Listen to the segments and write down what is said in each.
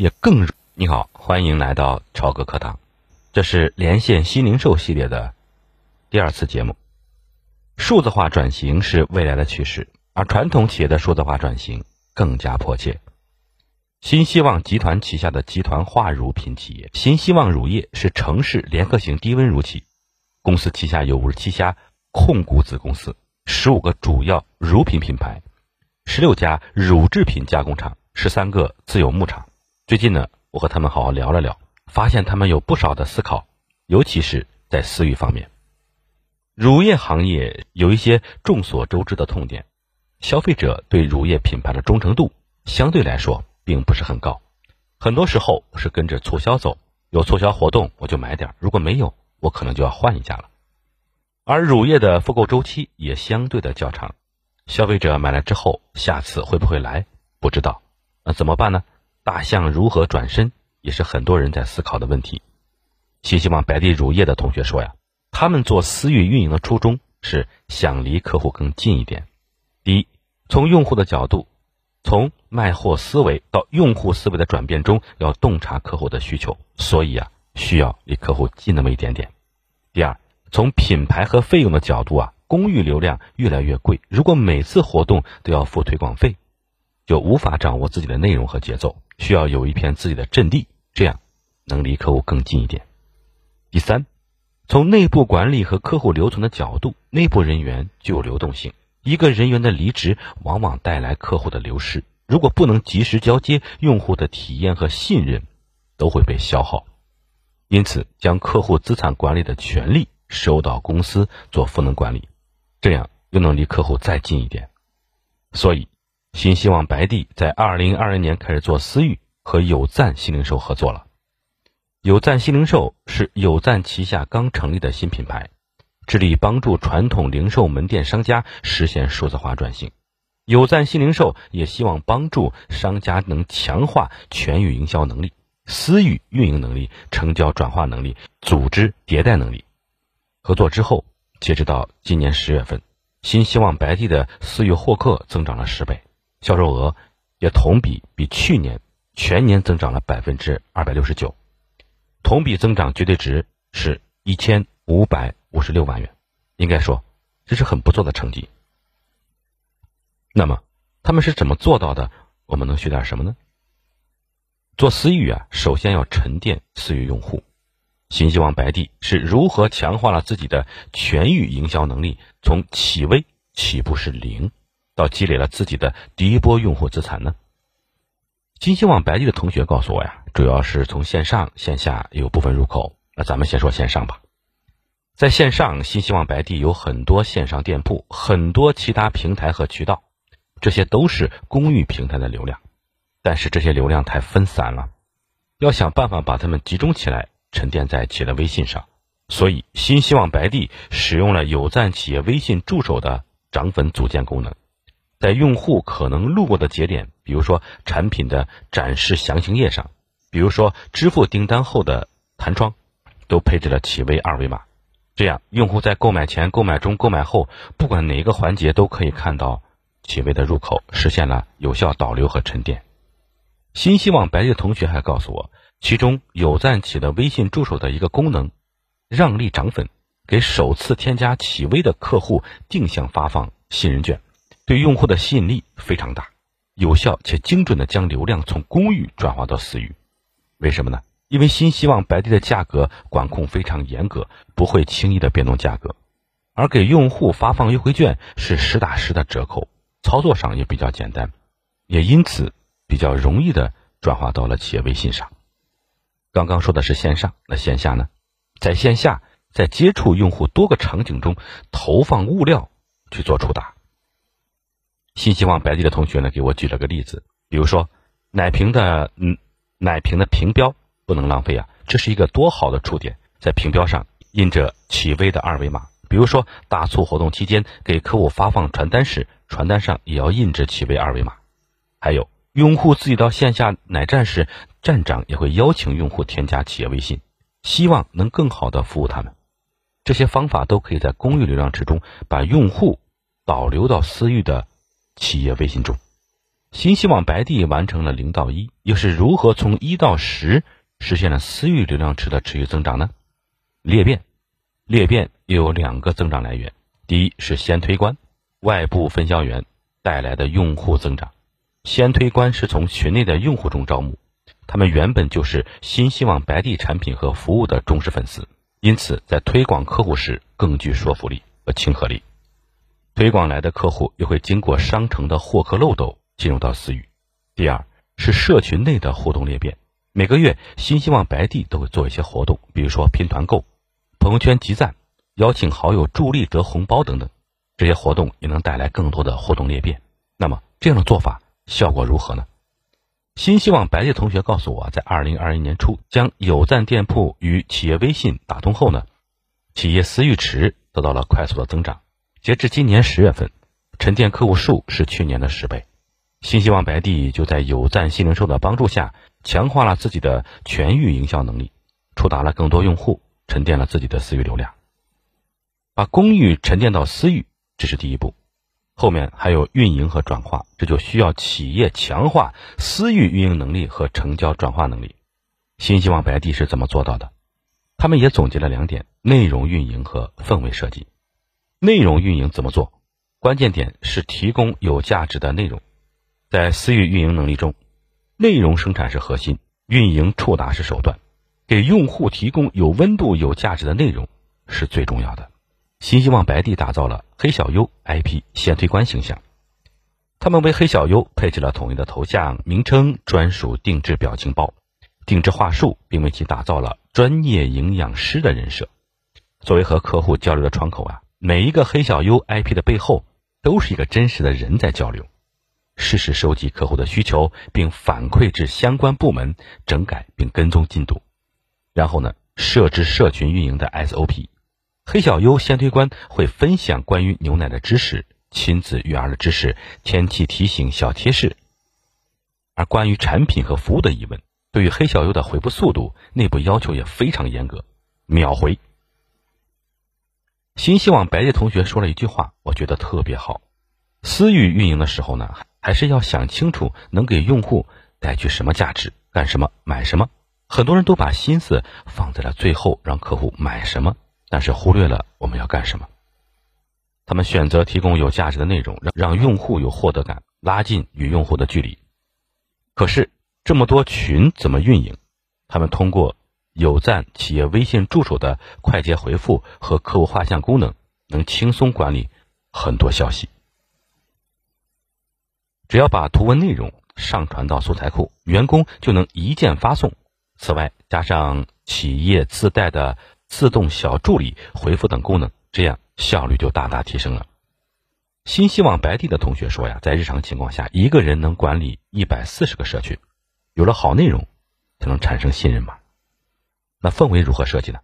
也更你好，欢迎来到超哥课堂，这是连线新零售系列的第二次节目。数字化转型是未来的趋势，而传统企业的数字化转型更加迫切。新希望集团旗下的集团化乳品企业新希望乳业是城市联合型低温乳企，公司旗下有五十七家控股子公司，十五个主要乳品品牌，十六家乳制品加工厂，十三个自有牧场。最近呢，我和他们好好聊了聊，发现他们有不少的思考，尤其是在私域方面。乳业行业有一些众所周知的痛点，消费者对乳业品牌的忠诚度相对来说并不是很高，很多时候是跟着促销走，有促销活动我就买点，如果没有，我可能就要换一家了。而乳业的复购周期也相对的较长，消费者买了之后，下次会不会来不知道，那怎么办呢？大象如何转身，也是很多人在思考的问题。新希望白地乳业的同学说呀，他们做私域运营的初衷是想离客户更近一点。第一，从用户的角度，从卖货思维到用户思维的转变中，要洞察客户的需求，所以啊，需要离客户近那么一点点。第二，从品牌和费用的角度啊，公域流量越来越贵，如果每次活动都要付推广费，就无法掌握自己的内容和节奏。需要有一片自己的阵地，这样能离客户更近一点。第三，从内部管理和客户留存的角度，内部人员具有流动性，一个人员的离职往往带来客户的流失。如果不能及时交接，用户的体验和信任都会被消耗。因此，将客户资产管理的权利收到公司做赋能管理，这样又能离客户再近一点。所以。新希望白帝在二零二零年开始做私域，和有赞新零售合作了。有赞新零售是有赞旗下刚成立的新品牌，致力帮助传统零售门店商家实现数字化转型。有赞新零售也希望帮助商家能强化全域营销能力、私域运营能力、成交转化能力、组织迭代能力。合作之后，截止到今年十月份，新希望白帝的私域获客增长了十倍。销售额也同比比去年全年增长了百分之二百六十九，同比增长绝对值是一千五百五十六万元，应该说这是很不错的成绩。那么他们是怎么做到的？我们能学点什么呢？做私域啊，首先要沉淀私域用户。新希望白帝是如何强化了自己的全域营销能力？从起微起步是零。到积累了自己的第一波用户资产呢？新希望白帝的同学告诉我呀，主要是从线上线下有部分入口。那咱们先说线上吧。在线上，新希望白帝有很多线上店铺，很多其他平台和渠道，这些都是公域平台的流量，但是这些流量太分散了，要想办法把它们集中起来，沉淀在企业的微信上。所以，新希望白帝使用了有赞企业微信助手的涨粉组件功能。在用户可能路过的节点，比如说产品的展示详情页上，比如说支付订单后的弹窗，都配置了企微二维码。这样，用户在购买前、购买中、购买后，不管哪一个环节都可以看到企微的入口，实现了有效导流和沉淀。新希望白的同学还告诉我，其中有赞企的微信助手的一个功能，让利涨粉，给首次添加企微的客户定向发放信任券。对用户的吸引力非常大，有效且精准的将流量从公域转化到私域。为什么呢？因为新希望白帝的价格管控非常严格，不会轻易的变动价格，而给用户发放优惠券是实打实的折扣，操作上也比较简单，也因此比较容易的转化到了企业微信上。刚刚说的是线上，那线下呢？在线下，在接触用户多个场景中投放物料去做触达。新希望白地的同学呢，给我举了个例子，比如说奶瓶的嗯，奶瓶的瓶标不能浪费啊，这是一个多好的触点，在瓶标上印着企微的二维码。比如说大促活动期间给客户发放传单时，传单上也要印着企微二维码。还有用户自己到线下奶站时，站长也会邀请用户添加企业微信，希望能更好的服务他们。这些方法都可以在公域流量池中把用户导流到私域的。企业微信中，新希望白帝完成了零到一，又是如何从一到十实现了私域流量池的持续增长呢？裂变，裂变又有两个增长来源，第一是先推官，外部分销员带来的用户增长。先推官是从群内的用户中招募，他们原本就是新希望白帝产品和服务的忠实粉丝，因此在推广客户时更具说服力和亲和力。推广来的客户又会经过商城的获客漏斗进入到私域。第二是社群内的互动裂变，每个月新希望白帝都会做一些活动，比如说拼团购、朋友圈集赞、邀请好友助力得红包等等，这些活动也能带来更多的互动裂变。那么这样的做法。效果如何呢？新希望白帝同学告诉我，在二零二一年初将有赞店铺与企业微信打通后呢，企业私域池得到了快速的增长。截至今年十月份，沉淀客户数是去年的十倍。新希望白帝就在有赞新零售的帮助下，强化了自己的全域营销能力，触达了更多用户，沉淀了自己的私域流量。把公域沉淀到私域，这是第一步。后面还有运营和转化，这就需要企业强化私域运营能力和成交转化能力。新希望白帝是怎么做到的？他们也总结了两点：内容运营和氛围设计。内容运营怎么做？关键点是提供有价值的内容。在私域运营能力中，内容生产是核心，运营触达是手段。给用户提供有温度、有价值的内容是最重要的。新希望白帝打造了黑小优 IP 先推官形象，他们为黑小优配置了统一的头像、名称、专属定制表情包、定制话术，并为其打造了专业营养师的人设。作为和客户交流的窗口啊，每一个黑小优 IP 的背后都是一个真实的人在交流，实时收集客户的需求，并反馈至相关部门整改并跟踪进度，然后呢，设置社群运营的 SOP。黑小优先推官会分享关于牛奶的知识、亲子育儿的知识、天气提醒小贴士，而关于产品和服务的疑问，对于黑小优的回复速度，内部要求也非常严格，秒回。新希望白夜同学说了一句话，我觉得特别好：私域运营的时候呢，还是要想清楚能给用户带去什么价值，干什么买什么。很多人都把心思放在了最后，让客户买什么。但是忽略了我们要干什么。他们选择提供有价值的内容，让让用户有获得感，拉近与用户的距离。可是这么多群怎么运营？他们通过有赞企业微信助手的快捷回复和客户画像功能，能轻松管理很多消息。只要把图文内容上传到素材库，员工就能一键发送。此外，加上企业自带的。自动小助理回复等功能，这样效率就大大提升了。新希望白帝的同学说呀，在日常情况下，一个人能管理一百四十个社群，有了好内容，才能产生信任嘛。那氛围如何设计呢？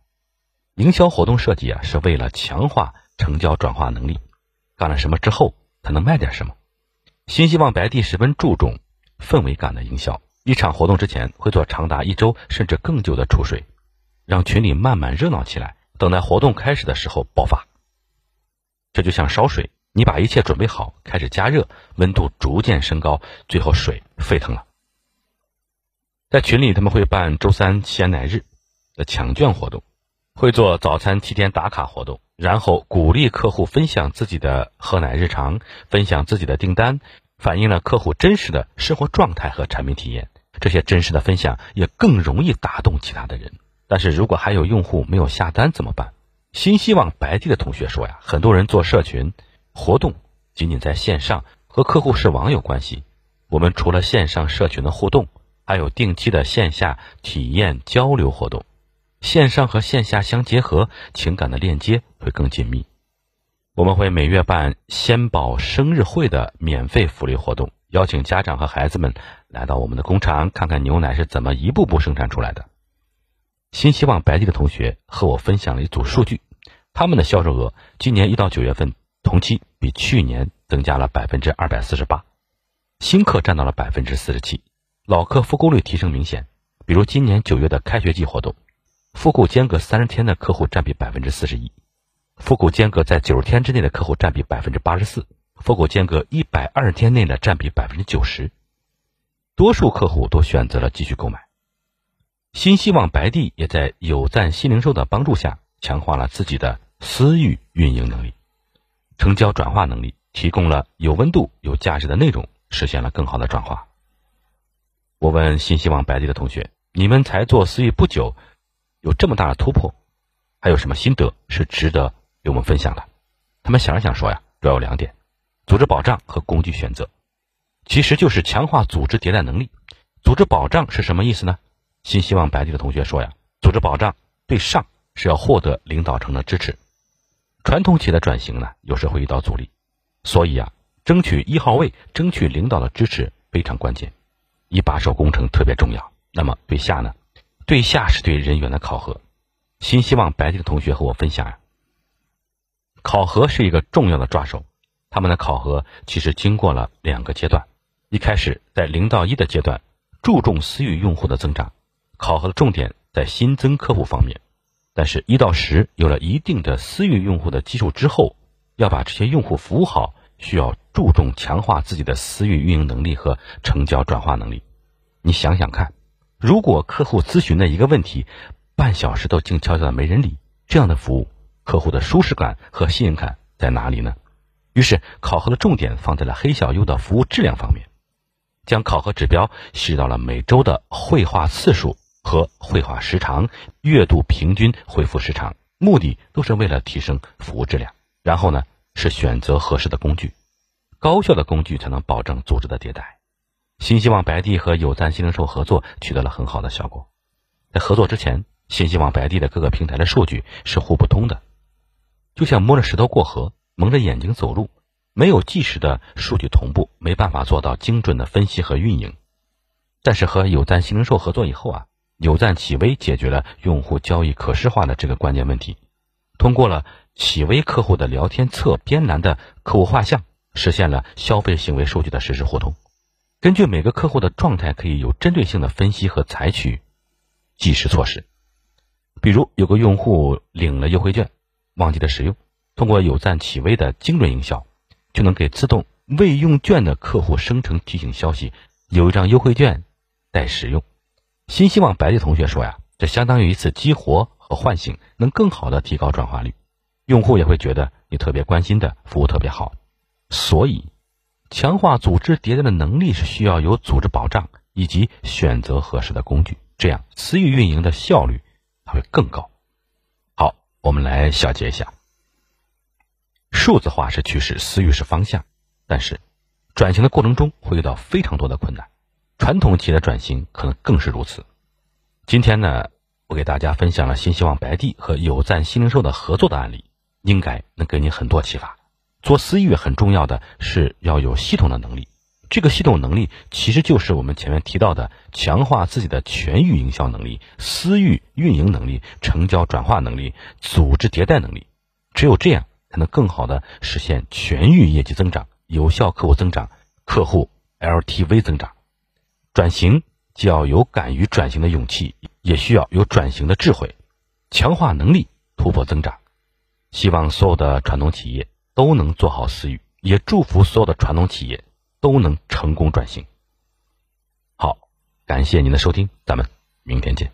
营销活动设计啊，是为了强化成交转化能力。干了什么之后，才能卖点什么？新希望白帝十分注重氛围感的营销。一场活动之前，会做长达一周甚至更久的储水。让群里慢慢热闹起来，等待活动开始的时候爆发。这就像烧水，你把一切准备好，开始加热，温度逐渐升高，最后水沸腾了。在群里，他们会办周三鲜奶日的抢券活动，会做早餐七天打卡活动，然后鼓励客户分享自己的喝奶日常，分享自己的订单，反映了客户真实的生活状态和产品体验。这些真实的分享也更容易打动其他的人。但是如果还有用户没有下单怎么办？新希望白帝的同学说呀，很多人做社群活动仅仅在线上和客户是网友关系。我们除了线上社群的互动，还有定期的线下体验交流活动，线上和线下相结合，情感的链接会更紧密。我们会每月办鲜宝生日会的免费福利活动，邀请家长和孩子们来到我们的工厂，看看牛奶是怎么一步步生产出来的。新希望白帝的同学和我分享了一组数据，他们的销售额今年一到九月份同期比去年增加了百分之二百四十八，新客占到了百分之四十七，老客复购率提升明显。比如今年九月的开学季活动，复购间隔三十天的客户占比百分之四十一，复购间隔在九十天之内的客户占比百分之八十四，复购间隔一百二十天内的占比百分之九十，多数客户都选择了继续购买。新希望白帝也在有赞新零售的帮助下，强化了自己的私域运营能力、成交转化能力，提供了有温度、有价值的内容，实现了更好的转化。我问新希望白帝的同学：“你们才做私域不久，有这么大的突破，还有什么心得是值得给我们分享的？”他们想了想说：“呀，主要有两点：组织保障和工具选择，其实就是强化组织迭代能力。组织保障是什么意思呢？”新希望白帝的同学说呀，组织保障对上是要获得领导层的支持。传统企业的转型呢，有时会遇到阻力，所以啊，争取一号位，争取领导的支持非常关键。一把手工程特别重要。那么对下呢？对下是对人员的考核。新希望白帝的同学和我分享呀，考核是一个重要的抓手。他们的考核其实经过了两个阶段，一开始在零到一的阶段，注重私域用户的增长。考核的重点在新增客户方面，但是，一到十有了一定的私域用户的基础之后，要把这些用户服务好，需要注重强化自己的私域运营能力和成交转化能力。你想想看，如果客户咨询的一个问题，半小时都静悄悄的没人理，这样的服务，客户的舒适感和信任感在哪里呢？于是，考核的重点放在了黑小优的服务质量方面，将考核指标细到了每周的会话次数。和绘画时长、月度平均回复时长，目的都是为了提升服务质量。然后呢，是选择合适的工具，高效的工具才能保证组织的迭代。新希望白帝和有赞新零售合作取得了很好的效果。在合作之前，新希望白帝的各个平台的数据是互不通的，就像摸着石头过河，蒙着眼睛走路，没有即时的数据同步，没办法做到精准的分析和运营。但是和有赞新零售合作以后啊。有赞企微解决了用户交易可视化的这个关键问题，通过了企微客户的聊天侧边栏的客户画像，实现了消费行为数据的实时互通。根据每个客户的状态，可以有针对性的分析和采取即时措施。比如有个用户领了优惠券，忘记了使用，通过有赞企微的精准营销，就能给自动未用券的客户生成提醒消息，有一张优惠券待使用。新希望白帝同学说呀，这相当于一次激活和唤醒，能更好的提高转化率，用户也会觉得你特别关心的服务特别好。所以，强化组织迭代的能力是需要有组织保障以及选择合适的工具，这样私域运营的效率它会更高。好，我们来小结一下：数字化是趋势，私域是方向，但是转型的过程中会遇到非常多的困难。传统企业的转型可能更是如此。今天呢，我给大家分享了新希望白帝和有赞新零售的合作的案例，应该能给你很多启发。做私域很重要的是要有系统的能力，这个系统能力其实就是我们前面提到的强化自己的全域营销能力、私域运营能力、成交转化能力、组织迭代能力。只有这样，才能更好的实现全域业绩增长、有效客户增长、客户 LTV 增长。转型既要有敢于转型的勇气，也需要有转型的智慧，强化能力，突破增长。希望所有的传统企业都能做好私域，也祝福所有的传统企业都能成功转型。好，感谢您的收听，咱们明天见。